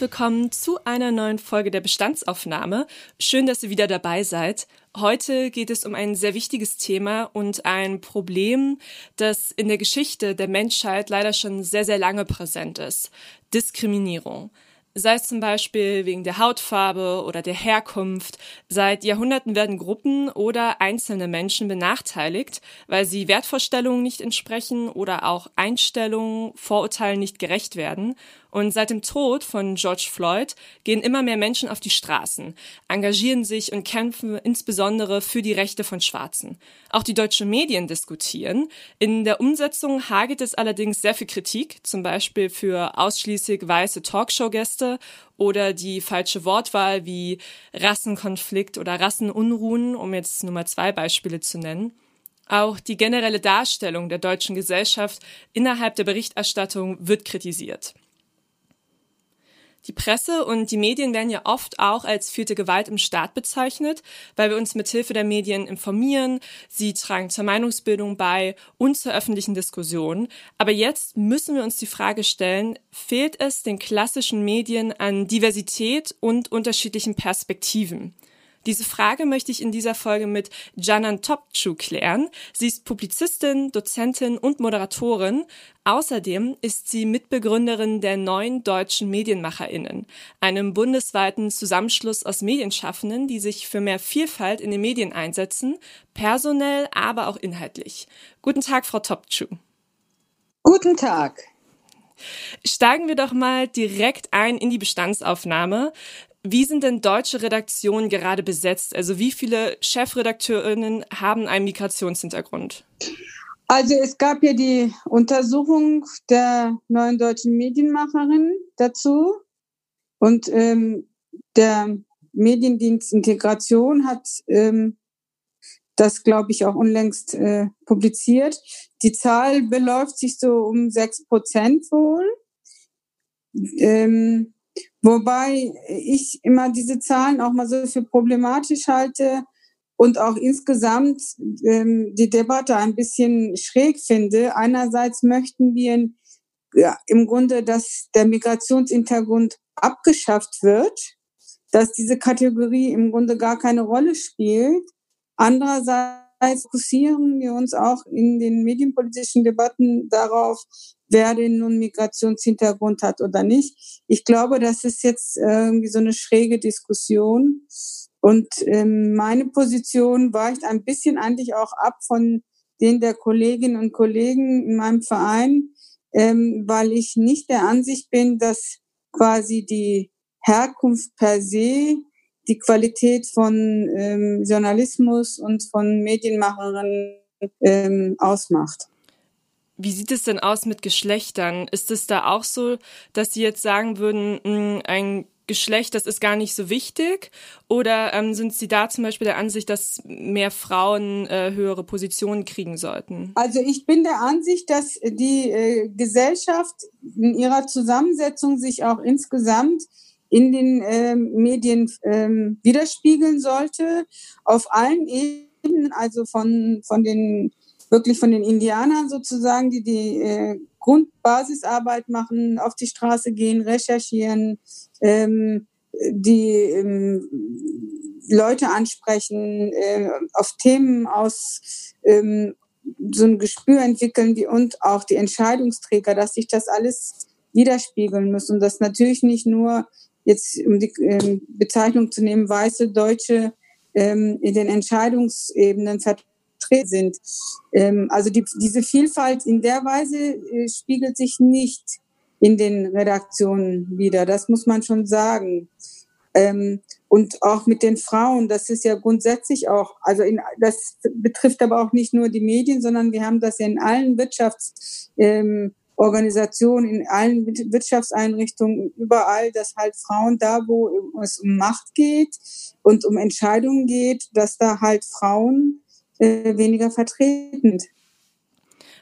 Willkommen zu einer neuen Folge der Bestandsaufnahme. Schön, dass ihr wieder dabei seid. Heute geht es um ein sehr wichtiges Thema und ein Problem, das in der Geschichte der Menschheit leider schon sehr, sehr lange präsent ist. Diskriminierung sei es zum Beispiel wegen der Hautfarbe oder der Herkunft. Seit Jahrhunderten werden Gruppen oder einzelne Menschen benachteiligt, weil sie Wertvorstellungen nicht entsprechen oder auch Einstellungen, Vorurteilen nicht gerecht werden. Und seit dem Tod von George Floyd gehen immer mehr Menschen auf die Straßen, engagieren sich und kämpfen insbesondere für die Rechte von Schwarzen. Auch die deutschen Medien diskutieren. In der Umsetzung hagelt es allerdings sehr viel Kritik, zum Beispiel für ausschließlich weiße Talkshow-Gäste oder die falsche Wortwahl wie Rassenkonflikt oder Rassenunruhen, um jetzt nur mal zwei Beispiele zu nennen. Auch die generelle Darstellung der deutschen Gesellschaft innerhalb der Berichterstattung wird kritisiert. Die Presse und die Medien werden ja oft auch als vierte Gewalt im Staat bezeichnet, weil wir uns mit Hilfe der Medien informieren, sie tragen zur Meinungsbildung bei und zur öffentlichen Diskussion. Aber jetzt müssen wir uns die Frage stellen, fehlt es den klassischen Medien an Diversität und unterschiedlichen Perspektiven? Diese Frage möchte ich in dieser Folge mit Janan Topçu klären. Sie ist Publizistin, Dozentin und Moderatorin. Außerdem ist sie Mitbegründerin der neuen deutschen Medienmacherinnen, einem bundesweiten Zusammenschluss aus Medienschaffenden, die sich für mehr Vielfalt in den Medien einsetzen, personell, aber auch inhaltlich. Guten Tag, Frau Topçu. Guten Tag. Steigen wir doch mal direkt ein in die Bestandsaufnahme. Wie sind denn deutsche Redaktionen gerade besetzt? Also wie viele Chefredakteurinnen haben einen Migrationshintergrund? Also es gab ja die Untersuchung der neuen deutschen Medienmacherin dazu und ähm, der Mediendienst Integration hat ähm, das, glaube ich, auch unlängst äh, publiziert. Die Zahl beläuft sich so um sechs Prozent wohl. Ähm, Wobei ich immer diese Zahlen auch mal so für problematisch halte und auch insgesamt ähm, die Debatte ein bisschen schräg finde. Einerseits möchten wir ja, im Grunde, dass der Migrationshintergrund abgeschafft wird, dass diese Kategorie im Grunde gar keine Rolle spielt. Andererseits fokussieren wir uns auch in den medienpolitischen Debatten darauf, wer nun Migrationshintergrund hat oder nicht. Ich glaube, das ist jetzt irgendwie so eine schräge Diskussion. Und ähm, meine Position weicht ein bisschen eigentlich auch ab von den der Kolleginnen und Kollegen in meinem Verein, ähm, weil ich nicht der Ansicht bin, dass quasi die Herkunft per se die Qualität von ähm, Journalismus und von Medienmacherinnen ähm, ausmacht. Wie sieht es denn aus mit Geschlechtern? Ist es da auch so, dass Sie jetzt sagen würden, hm, ein Geschlecht, das ist gar nicht so wichtig? Oder ähm, sind Sie da zum Beispiel der Ansicht, dass mehr Frauen äh, höhere Positionen kriegen sollten? Also ich bin der Ansicht, dass die äh, Gesellschaft in ihrer Zusammensetzung sich auch insgesamt in den äh, Medien äh, widerspiegeln sollte, auf allen Ebenen, also von, von den wirklich von den Indianern sozusagen, die die äh, Grundbasisarbeit machen, auf die Straße gehen, recherchieren, ähm, die ähm, Leute ansprechen, äh, auf Themen aus ähm, so ein Gespür entwickeln, die und auch die Entscheidungsträger, dass sich das alles widerspiegeln muss und das natürlich nicht nur jetzt um die ähm, Bezeichnung zu nehmen, weiße Deutsche ähm, in den Entscheidungsebenen vertreten sind. Ähm, also die, diese Vielfalt in der Weise äh, spiegelt sich nicht in den Redaktionen wieder. Das muss man schon sagen. Ähm, und auch mit den Frauen, das ist ja grundsätzlich auch, also in, das betrifft aber auch nicht nur die Medien, sondern wir haben das ja in allen Wirtschafts- ähm, in allen Wirtschaftseinrichtungen, überall, dass halt Frauen da, wo es um Macht geht und um Entscheidungen geht, dass da halt Frauen äh, weniger vertreten.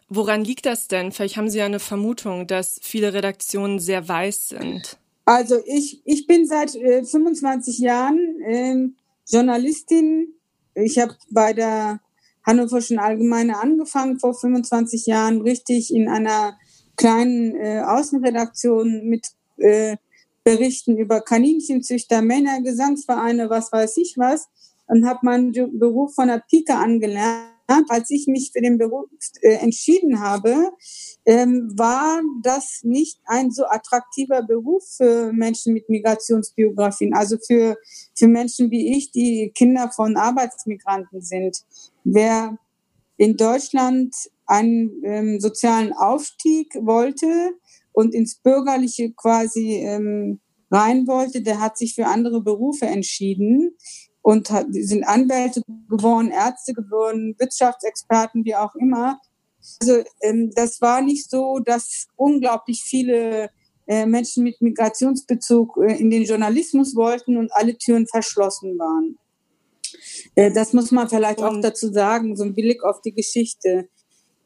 Woran liegt das denn? Vielleicht haben Sie ja eine Vermutung, dass viele Redaktionen sehr weiß sind. Also ich, ich bin seit äh, 25 Jahren äh, Journalistin. Ich habe bei der Hannoverschen Allgemeine angefangen vor 25 Jahren, richtig in einer kleinen äh, Außenredaktion mit äh, Berichten über Kaninchenzüchter, Männer, Gesangsvereine, was weiß ich was und habe meinen Beruf von der Pike angelernt als ich mich für den Beruf äh, entschieden habe, ähm, war das nicht ein so attraktiver Beruf für Menschen mit Migrationsbiografien, also für, für Menschen wie ich, die Kinder von Arbeitsmigranten sind. Wer in Deutschland einen ähm, sozialen Aufstieg wollte und ins Bürgerliche quasi ähm, rein wollte, der hat sich für andere Berufe entschieden und sind Anwälte geworden, Ärzte geworden, Wirtschaftsexperten, wie auch immer. Also ähm, das war nicht so, dass unglaublich viele äh, Menschen mit Migrationsbezug äh, in den Journalismus wollten und alle Türen verschlossen waren. Äh, das muss man vielleicht auch dazu sagen, so ein Blick auf die Geschichte.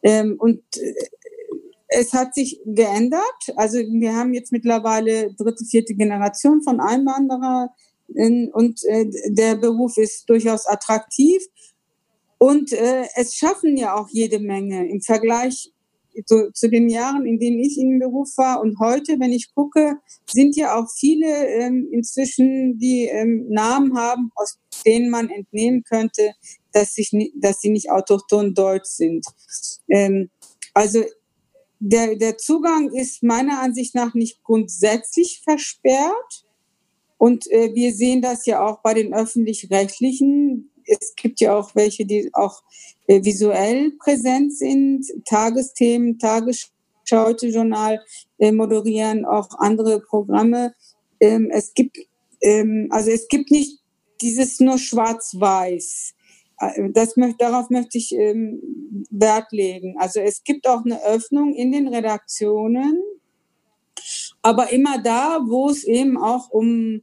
Ähm, und es hat sich geändert. Also wir haben jetzt mittlerweile dritte, vierte Generation von Einwanderer und äh, der Beruf ist durchaus attraktiv. Und äh, es schaffen ja auch jede Menge im Vergleich zu, zu den Jahren, in denen ich in dem Beruf war. Und heute, wenn ich gucke, sind ja auch viele ähm, inzwischen, die ähm, Namen haben, aus denen man entnehmen könnte, dass, sich, dass sie nicht autochton deutsch sind. Ähm, also der, der Zugang ist meiner Ansicht nach nicht grundsätzlich versperrt. Und äh, wir sehen das ja auch bei den öffentlich-rechtlichen. Es gibt ja auch welche, die auch äh, visuell präsent sind, Tagesthemen, Tagesschau-Journal äh, moderieren, auch andere Programme. Ähm, es gibt, ähm, also es gibt nicht dieses nur schwarz-weiß. Äh, das möchte, darauf möchte ich ähm, Wert legen. Also es gibt auch eine Öffnung in den Redaktionen, aber immer da, wo es eben auch um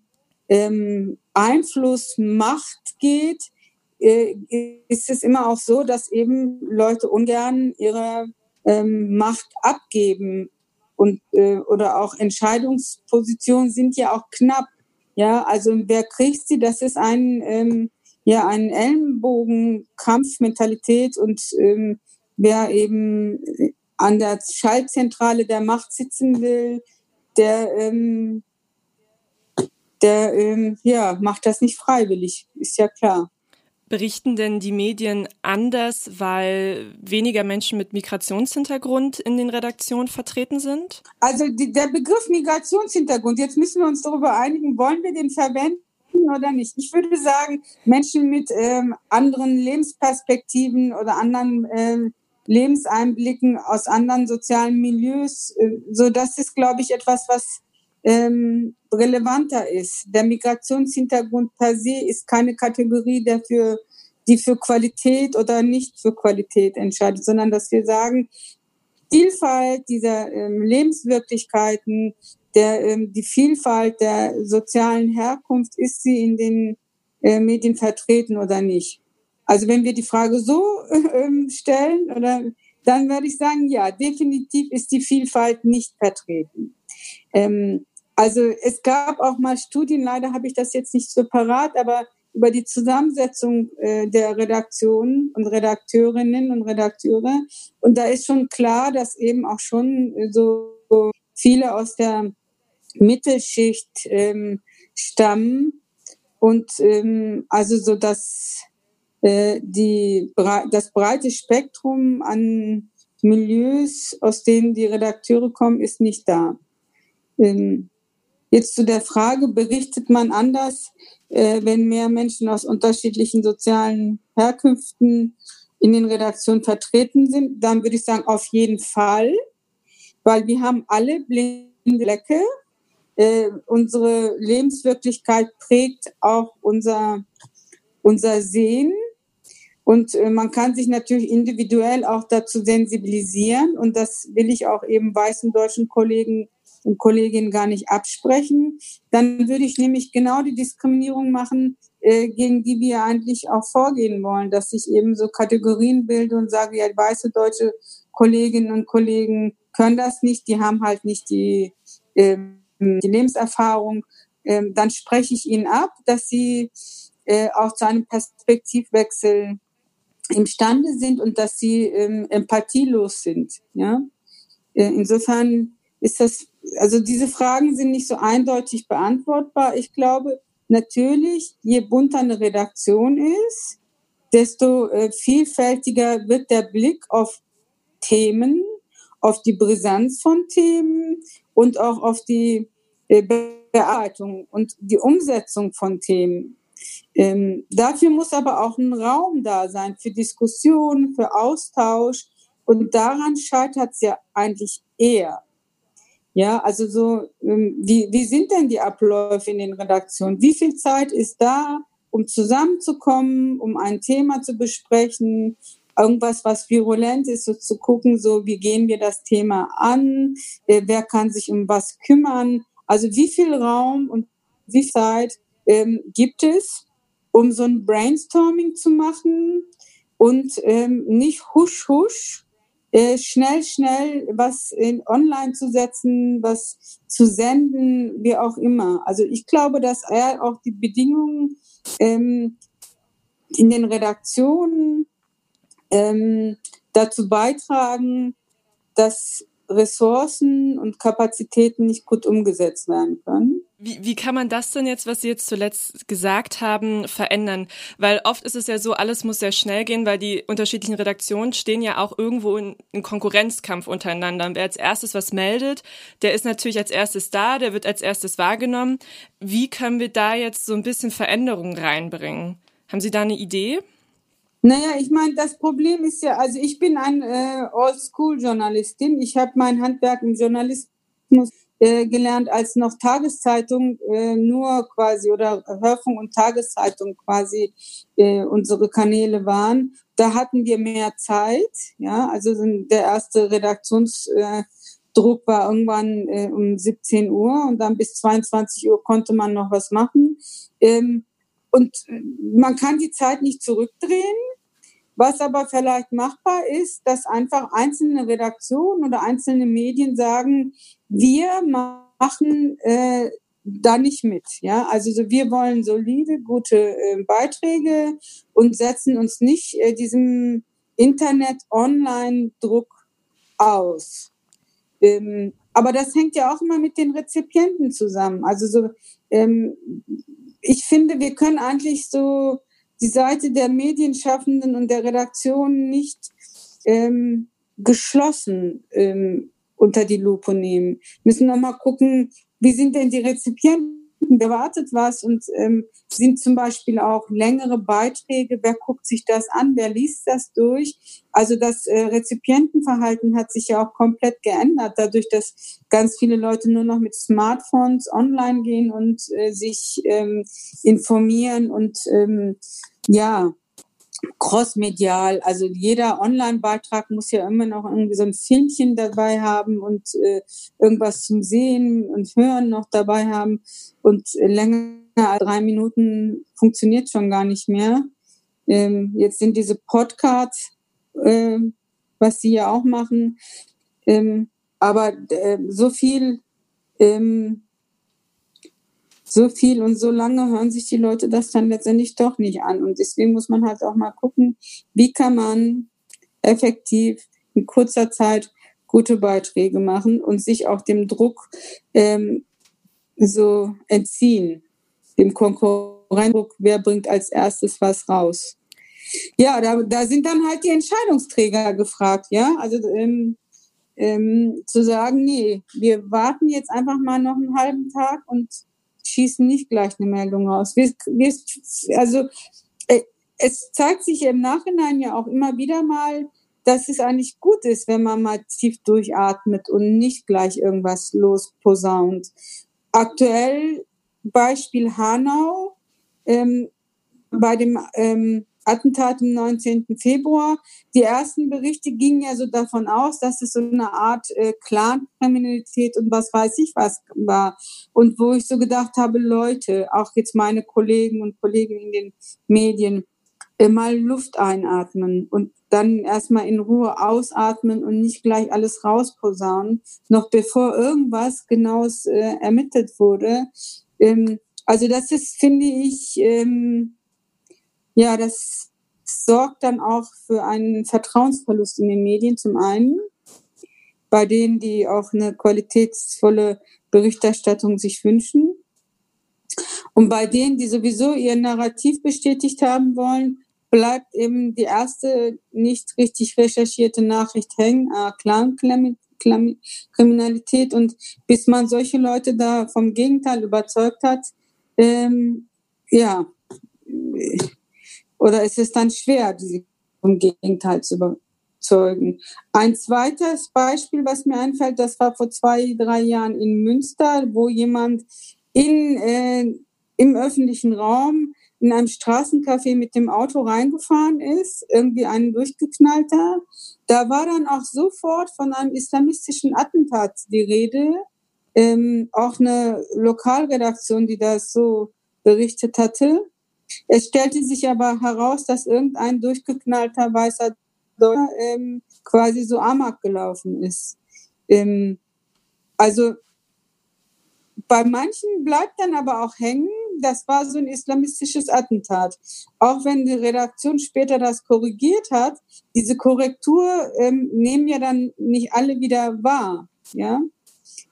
ähm, Einfluss, Macht geht, äh, ist es immer auch so, dass eben Leute ungern ihre ähm, Macht abgeben und äh, oder auch Entscheidungspositionen sind ja auch knapp. Ja, also wer kriegt sie? Das ist ein ähm, ja ein Ellenbogenkampfmentalität und ähm, wer eben an der Schaltzentrale der Macht sitzen will, der ähm, der ähm, ja, macht das nicht freiwillig, ist ja klar. Berichten denn die Medien anders, weil weniger Menschen mit Migrationshintergrund in den Redaktionen vertreten sind? Also die, der Begriff Migrationshintergrund, jetzt müssen wir uns darüber einigen, wollen wir den verwenden oder nicht? Ich würde sagen, Menschen mit ähm, anderen Lebensperspektiven oder anderen ähm, Lebenseinblicken aus anderen sozialen Milieus, äh, so das ist, glaube ich, etwas, was ähm, relevanter ist. Der Migrationshintergrund per se ist keine Kategorie, der für, die für Qualität oder nicht für Qualität entscheidet, sondern dass wir sagen, Vielfalt dieser ähm, Lebenswirklichkeiten, der, ähm, die Vielfalt der sozialen Herkunft, ist sie in den äh, Medien vertreten oder nicht? Also wenn wir die Frage so äh, stellen, oder, dann würde ich sagen, ja, definitiv ist die Vielfalt nicht vertreten. Ähm, also es gab auch mal Studien, leider habe ich das jetzt nicht so parat, aber über die Zusammensetzung äh, der Redaktionen und Redakteurinnen und Redakteure. Und da ist schon klar, dass eben auch schon so viele aus der Mittelschicht ähm, stammen und ähm, also so dass äh, die das breite Spektrum an Milieus, aus denen die Redakteure kommen, ist nicht da. Ähm, Jetzt zu der Frage, berichtet man anders, äh, wenn mehr Menschen aus unterschiedlichen sozialen Herkünften in den Redaktionen vertreten sind? Dann würde ich sagen, auf jeden Fall, weil wir haben alle blinde Flecke. Äh, unsere Lebenswirklichkeit prägt auch unser, unser Sehen. Und äh, man kann sich natürlich individuell auch dazu sensibilisieren. Und das will ich auch eben weißen deutschen Kollegen und Kolleginnen gar nicht absprechen. Dann würde ich nämlich genau die Diskriminierung machen, äh, gegen die wir eigentlich auch vorgehen wollen, dass ich eben so Kategorien bilde und sage, ja, weiße deutsche Kolleginnen und Kollegen können das nicht, die haben halt nicht die, äh, die Lebenserfahrung. Ähm, dann spreche ich ihnen ab, dass sie äh, auch zu einem Perspektivwechsel imstande sind und dass sie ähm, empathielos sind. Ja? Äh, insofern ist das, also diese Fragen sind nicht so eindeutig beantwortbar. Ich glaube, natürlich, je bunter eine Redaktion ist, desto äh, vielfältiger wird der Blick auf Themen, auf die Brisanz von Themen und auch auf die äh, Bearbeitung und die Umsetzung von Themen. Ähm, dafür muss aber auch ein Raum da sein für Diskussion, für Austausch. Und daran scheitert es ja eigentlich eher. Ja, also so, ähm, wie, wie sind denn die Abläufe in den Redaktionen? Wie viel Zeit ist da, um zusammenzukommen, um ein Thema zu besprechen? Irgendwas, was virulent ist, so zu gucken, so wie gehen wir das Thema an? Äh, wer kann sich um was kümmern? Also wie viel Raum und wie viel Zeit ähm, gibt es, um so ein Brainstorming zu machen und ähm, nicht husch husch schnell, schnell was in online zu setzen, was zu senden, wie auch immer. Also ich glaube, dass er auch die Bedingungen ähm, in den Redaktionen ähm, dazu beitragen, dass Ressourcen und Kapazitäten nicht gut umgesetzt werden können. Wie, wie kann man das denn jetzt, was Sie jetzt zuletzt gesagt haben, verändern? Weil oft ist es ja so, alles muss sehr schnell gehen, weil die unterschiedlichen Redaktionen stehen ja auch irgendwo in, in Konkurrenzkampf untereinander. Und wer als erstes was meldet, der ist natürlich als erstes da, der wird als erstes wahrgenommen. Wie können wir da jetzt so ein bisschen Veränderungen reinbringen? Haben Sie da eine Idee? Naja, ich meine, das Problem ist ja, also ich bin ein äh, Oldschool-Journalistin. Ich habe mein Handwerk im Journalismus äh, gelernt, als noch Tageszeitung äh, nur quasi oder Hörfunk und Tageszeitung quasi äh, unsere Kanäle waren. Da hatten wir mehr Zeit. Ja, also der erste Redaktionsdruck war irgendwann äh, um 17 Uhr und dann bis 22 Uhr konnte man noch was machen. Ähm, und man kann die Zeit nicht zurückdrehen. Was aber vielleicht machbar ist, dass einfach einzelne Redaktionen oder einzelne Medien sagen, wir machen äh, da nicht mit. Ja, also so, wir wollen solide, gute äh, Beiträge und setzen uns nicht äh, diesem Internet-Online-Druck aus. Ähm, aber das hängt ja auch immer mit den Rezipienten zusammen. Also so, ähm, ich finde, wir können eigentlich so die Seite der Medienschaffenden und der Redaktion nicht ähm, geschlossen ähm, unter die Lupe nehmen. Wir müssen nochmal gucken, wie sind denn die Rezipienten? Wer wartet was? Und ähm, sind zum Beispiel auch längere Beiträge? Wer guckt sich das an? Wer liest das durch? Also das äh, Rezipientenverhalten hat sich ja auch komplett geändert, dadurch, dass ganz viele Leute nur noch mit Smartphones online gehen und äh, sich ähm, informieren und ähm, ja, crossmedial. Also jeder Online-Beitrag muss ja immer noch irgendwie so ein Filmchen dabei haben und äh, irgendwas zum Sehen und Hören noch dabei haben. Und äh, länger als drei Minuten funktioniert schon gar nicht mehr. Ähm, jetzt sind diese Podcasts, äh, was sie ja auch machen. Ähm, aber äh, so viel ähm, so viel und so lange hören sich die Leute das dann letztendlich doch nicht an. Und deswegen muss man halt auch mal gucken, wie kann man effektiv in kurzer Zeit gute Beiträge machen und sich auch dem Druck ähm, so entziehen, dem Konkurrenzdruck, wer bringt als erstes was raus. Ja, da, da sind dann halt die Entscheidungsträger gefragt, ja, also ähm, ähm, zu sagen, nee, wir warten jetzt einfach mal noch einen halben Tag und schießen nicht gleich eine Meldung raus. Wir, wir, also äh, es zeigt sich im Nachhinein ja auch immer wieder mal, dass es eigentlich gut ist, wenn man mal tief durchatmet und nicht gleich irgendwas losposaunt. Aktuell Beispiel Hanau. Ähm, bei dem ähm, Attentat am 19. Februar. Die ersten Berichte gingen ja so davon aus, dass es so eine Art äh, Clan-Kriminalität und was weiß ich was war. Und wo ich so gedacht habe, Leute, auch jetzt meine Kollegen und Kollegen in den Medien, äh, mal Luft einatmen und dann erstmal in Ruhe ausatmen und nicht gleich alles rausposaunen, noch bevor irgendwas genaues äh, ermittelt wurde. Ähm, also das ist, finde ich, ähm, ja, das sorgt dann auch für einen Vertrauensverlust in den Medien zum einen, bei denen, die auch eine qualitätsvolle Berichterstattung sich wünschen. Und bei denen, die sowieso ihr Narrativ bestätigt haben wollen, bleibt eben die erste nicht richtig recherchierte Nachricht hängen, äh, Clan-Kriminalität. Und bis man solche Leute da vom Gegenteil überzeugt hat, ähm, ja, oder ist es dann schwer, sie vom Gegenteil zu überzeugen? Ein zweites Beispiel, was mir einfällt, das war vor zwei, drei Jahren in Münster, wo jemand in, äh, im öffentlichen Raum in einem Straßencafé mit dem Auto reingefahren ist, irgendwie einen durchgeknallter. Da war dann auch sofort von einem islamistischen Attentat die Rede. Ähm, auch eine Lokalredaktion, die das so berichtet hatte. Es stellte sich aber heraus, dass irgendein durchgeknallter weißer Dollar ähm, quasi so amok gelaufen ist. Ähm, also bei manchen bleibt dann aber auch hängen, das war so ein islamistisches Attentat. Auch wenn die Redaktion später das korrigiert hat, diese Korrektur ähm, nehmen ja dann nicht alle wieder wahr. Ja?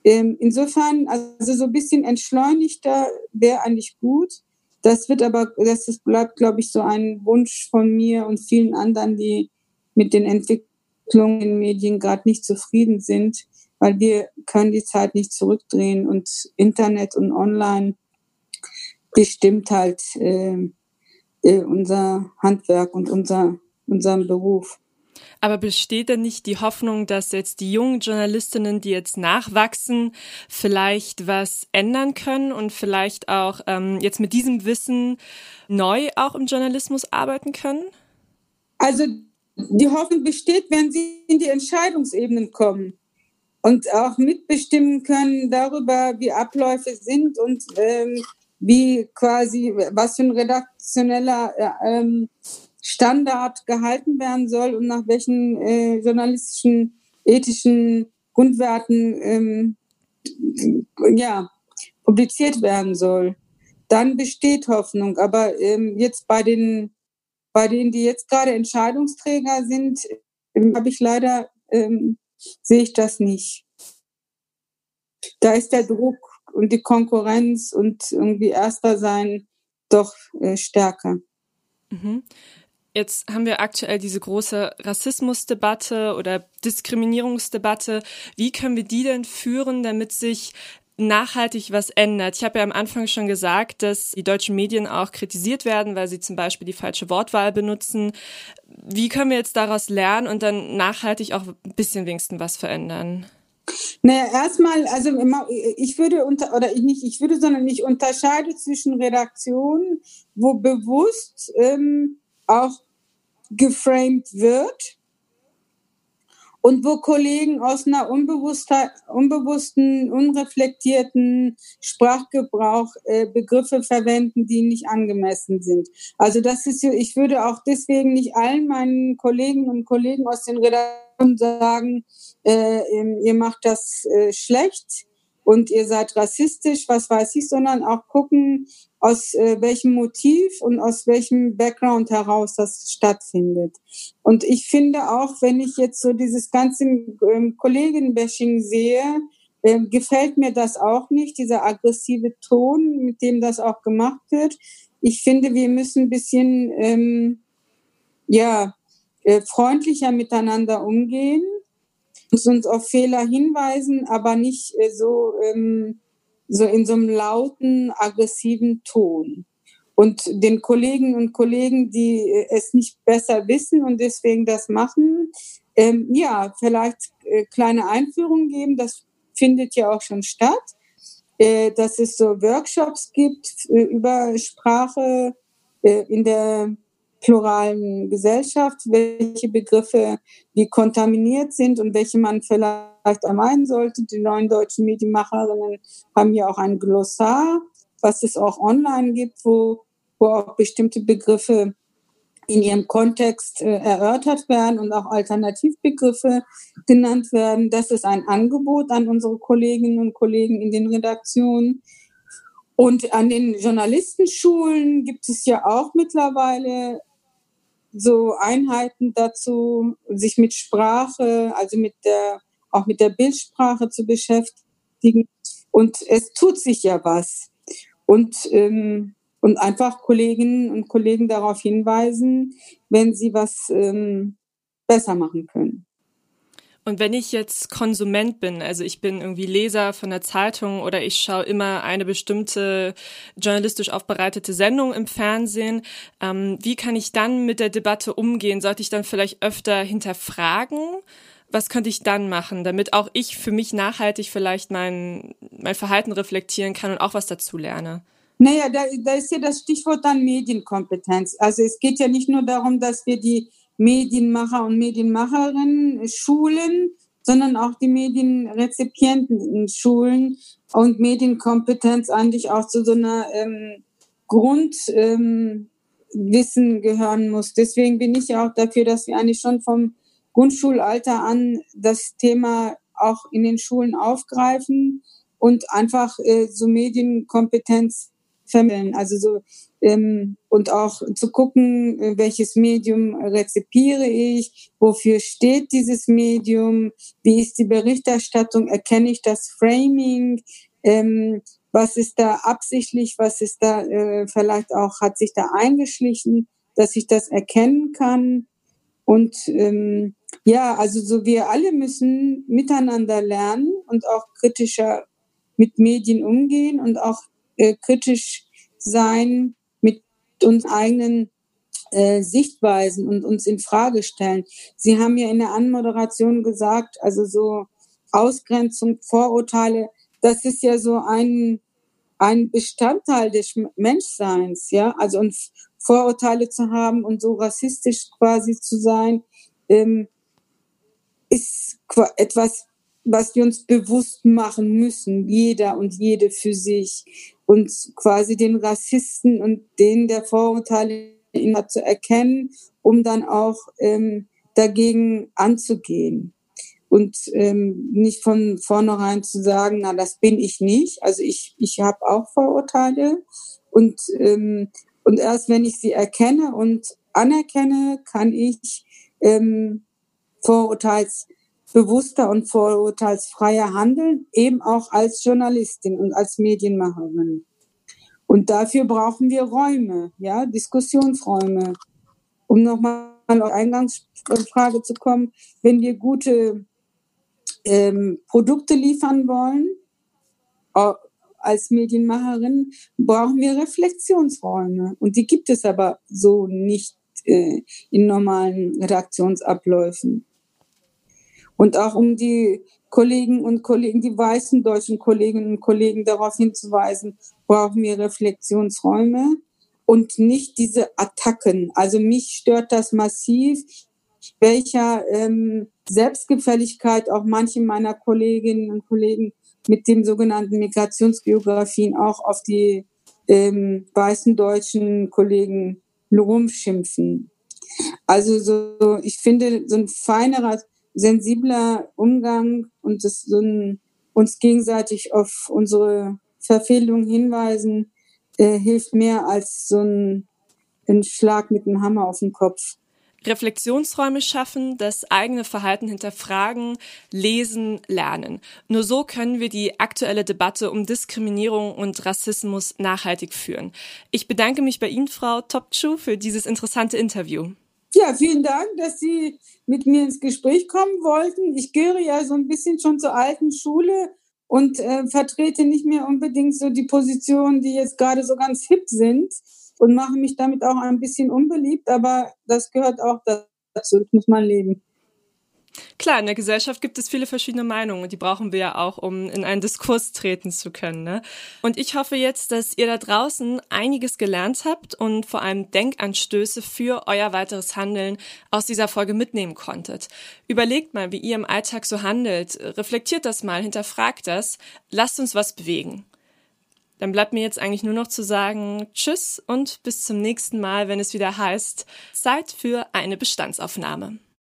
Ähm, insofern, also so ein bisschen entschleunigter wäre eigentlich gut. Das wird aber, das bleibt, glaube ich, so ein Wunsch von mir und vielen anderen, die mit den Entwicklungen in Medien gerade nicht zufrieden sind, weil wir können die Zeit nicht zurückdrehen und Internet und Online bestimmt halt äh, äh, unser Handwerk und unser, unseren Beruf. Aber besteht denn nicht die Hoffnung, dass jetzt die jungen Journalistinnen, die jetzt nachwachsen, vielleicht was ändern können und vielleicht auch ähm, jetzt mit diesem Wissen neu auch im Journalismus arbeiten können? Also die Hoffnung besteht, wenn sie in die Entscheidungsebenen kommen und auch mitbestimmen können darüber, wie Abläufe sind und ähm, wie quasi, was für ein redaktioneller äh, ähm, Standard gehalten werden soll und nach welchen äh, journalistischen, ethischen Grundwerten ähm, ja, publiziert werden soll. Dann besteht Hoffnung. Aber ähm, jetzt bei den, bei denen, die jetzt gerade Entscheidungsträger sind, ähm, habe ich leider, ähm, sehe ich das nicht. Da ist der Druck und die Konkurrenz und irgendwie Erster sein doch äh, stärker. Mhm. Jetzt haben wir aktuell diese große Rassismusdebatte oder Diskriminierungsdebatte. Wie können wir die denn führen, damit sich nachhaltig was ändert. Ich habe ja am Anfang schon gesagt, dass die deutschen Medien auch kritisiert werden, weil sie zum Beispiel die falsche Wortwahl benutzen. Wie können wir jetzt daraus lernen und dann nachhaltig auch ein bisschen wenigstens was verändern? Naja, erstmal, also ich würde unter, oder ich nicht, ich würde, sondern ich unterscheide zwischen Redaktionen, wo bewusst ähm, auch geframed wird und wo Kollegen aus einer unbewussten, unreflektierten Sprachgebrauch äh, Begriffe verwenden, die nicht angemessen sind. Also das ist, ich würde auch deswegen nicht allen meinen Kollegen und Kollegen aus den Redaktionen sagen, äh, ihr macht das äh, schlecht und ihr seid rassistisch, was weiß ich, sondern auch gucken, aus äh, welchem Motiv und aus welchem Background heraus das stattfindet. Und ich finde auch, wenn ich jetzt so dieses ganze ähm, Kollegenbashing sehe, äh, gefällt mir das auch nicht, dieser aggressive Ton, mit dem das auch gemacht wird. Ich finde, wir müssen ein bisschen ähm, ja, äh, freundlicher miteinander umgehen uns auf Fehler hinweisen, aber nicht äh, so, ähm, so in so einem lauten, aggressiven Ton. Und den Kollegen und Kollegen, die äh, es nicht besser wissen und deswegen das machen, ähm, ja, vielleicht äh, kleine Einführungen geben. Das findet ja auch schon statt, äh, dass es so Workshops gibt äh, über Sprache in der pluralen Gesellschaft, welche Begriffe wie kontaminiert sind und welche man vielleicht ermeiden sollte. Die neuen deutschen Medienmacherinnen haben ja auch ein Glossar, was es auch online gibt, wo, wo auch bestimmte Begriffe in ihrem Kontext äh, erörtert werden und auch Alternativbegriffe genannt werden. Das ist ein Angebot an unsere Kolleginnen und Kollegen in den Redaktionen. Und an den Journalistenschulen gibt es ja auch mittlerweile so Einheiten dazu, sich mit Sprache, also mit der, auch mit der Bildsprache zu beschäftigen. Und es tut sich ja was. Und, ähm, und einfach Kolleginnen und Kollegen darauf hinweisen, wenn sie was ähm, besser machen können. Und wenn ich jetzt Konsument bin, also ich bin irgendwie Leser von der Zeitung oder ich schaue immer eine bestimmte journalistisch aufbereitete Sendung im Fernsehen, ähm, wie kann ich dann mit der Debatte umgehen? Sollte ich dann vielleicht öfter hinterfragen? Was könnte ich dann machen, damit auch ich für mich nachhaltig vielleicht mein, mein Verhalten reflektieren kann und auch was dazu lerne? Naja, da, da ist ja das Stichwort dann Medienkompetenz. Also es geht ja nicht nur darum, dass wir die Medienmacher und Medienmacherinnen schulen, sondern auch die Medienrezipienten schulen und Medienkompetenz eigentlich auch zu so einer ähm, Grundwissen ähm, gehören muss. Deswegen bin ich ja auch dafür, dass wir eigentlich schon vom Grundschulalter an das Thema auch in den Schulen aufgreifen und einfach äh, so Medienkompetenz vermitteln. Also so ähm, und auch zu gucken, äh, welches Medium rezipiere ich, wofür steht dieses Medium, wie ist die Berichterstattung, erkenne ich das Framing, ähm, was ist da absichtlich, was ist da äh, vielleicht auch, hat sich da eingeschlichen, dass ich das erkennen kann. Und ähm, ja, also so wir alle müssen miteinander lernen und auch kritischer mit Medien umgehen und auch äh, kritisch sein mit uns eigenen äh, Sichtweisen und uns in Frage stellen. Sie haben ja in der Anmoderation gesagt, also so Ausgrenzung, Vorurteile, das ist ja so ein, ein Bestandteil des Menschseins, ja, also uns Vorurteile zu haben und so rassistisch quasi zu sein, ähm, ist etwas, was wir uns bewusst machen müssen, jeder und jede für sich und quasi den Rassisten und den der Vorurteile zu erkennen, um dann auch ähm, dagegen anzugehen und ähm, nicht von vornherein zu sagen, na das bin ich nicht. Also ich ich habe auch Vorurteile und ähm, und erst wenn ich sie erkenne und anerkenne, kann ich ähm, Vorurteils bewusster und vorurteilsfreier handeln, eben auch als Journalistin und als Medienmacherin. Und dafür brauchen wir Räume, ja, Diskussionsräume. Um nochmal auf Eingangsfrage zu kommen, wenn wir gute ähm, Produkte liefern wollen, als Medienmacherin, brauchen wir Reflexionsräume. Und die gibt es aber so nicht äh, in normalen Redaktionsabläufen. Und auch um die Kollegen und Kollegen, die weißen deutschen Kolleginnen und Kollegen darauf hinzuweisen, brauchen wir Reflexionsräume und nicht diese Attacken. Also mich stört das massiv, welcher ähm, Selbstgefälligkeit auch manche meiner Kolleginnen und Kollegen mit dem sogenannten Migrationsbiografien auch auf die ähm, weißen deutschen Kollegen rumschimpfen. Also so, ich finde, so ein feinerer sensibler Umgang und das so ein, uns gegenseitig auf unsere Verfehlung hinweisen, äh, hilft mehr als so ein, ein Schlag mit einem Hammer auf den Kopf. Reflexionsräume schaffen, das eigene Verhalten hinterfragen, lesen, lernen. Nur so können wir die aktuelle Debatte um Diskriminierung und Rassismus nachhaltig führen. Ich bedanke mich bei Ihnen, Frau Topçu, für dieses interessante Interview. Ja, vielen Dank, dass Sie mit mir ins Gespräch kommen wollten. Ich gehöre ja so ein bisschen schon zur alten Schule und äh, vertrete nicht mehr unbedingt so die Positionen, die jetzt gerade so ganz hip sind und mache mich damit auch ein bisschen unbeliebt, aber das gehört auch dazu, das muss man leben. Klar, in der Gesellschaft gibt es viele verschiedene Meinungen und die brauchen wir ja auch, um in einen Diskurs treten zu können. Ne? Und ich hoffe jetzt, dass ihr da draußen einiges gelernt habt und vor allem Denkanstöße für euer weiteres Handeln aus dieser Folge mitnehmen konntet. Überlegt mal, wie ihr im Alltag so handelt, reflektiert das mal, hinterfragt das, lasst uns was bewegen. Dann bleibt mir jetzt eigentlich nur noch zu sagen Tschüss und bis zum nächsten Mal, wenn es wieder heißt Zeit für eine Bestandsaufnahme.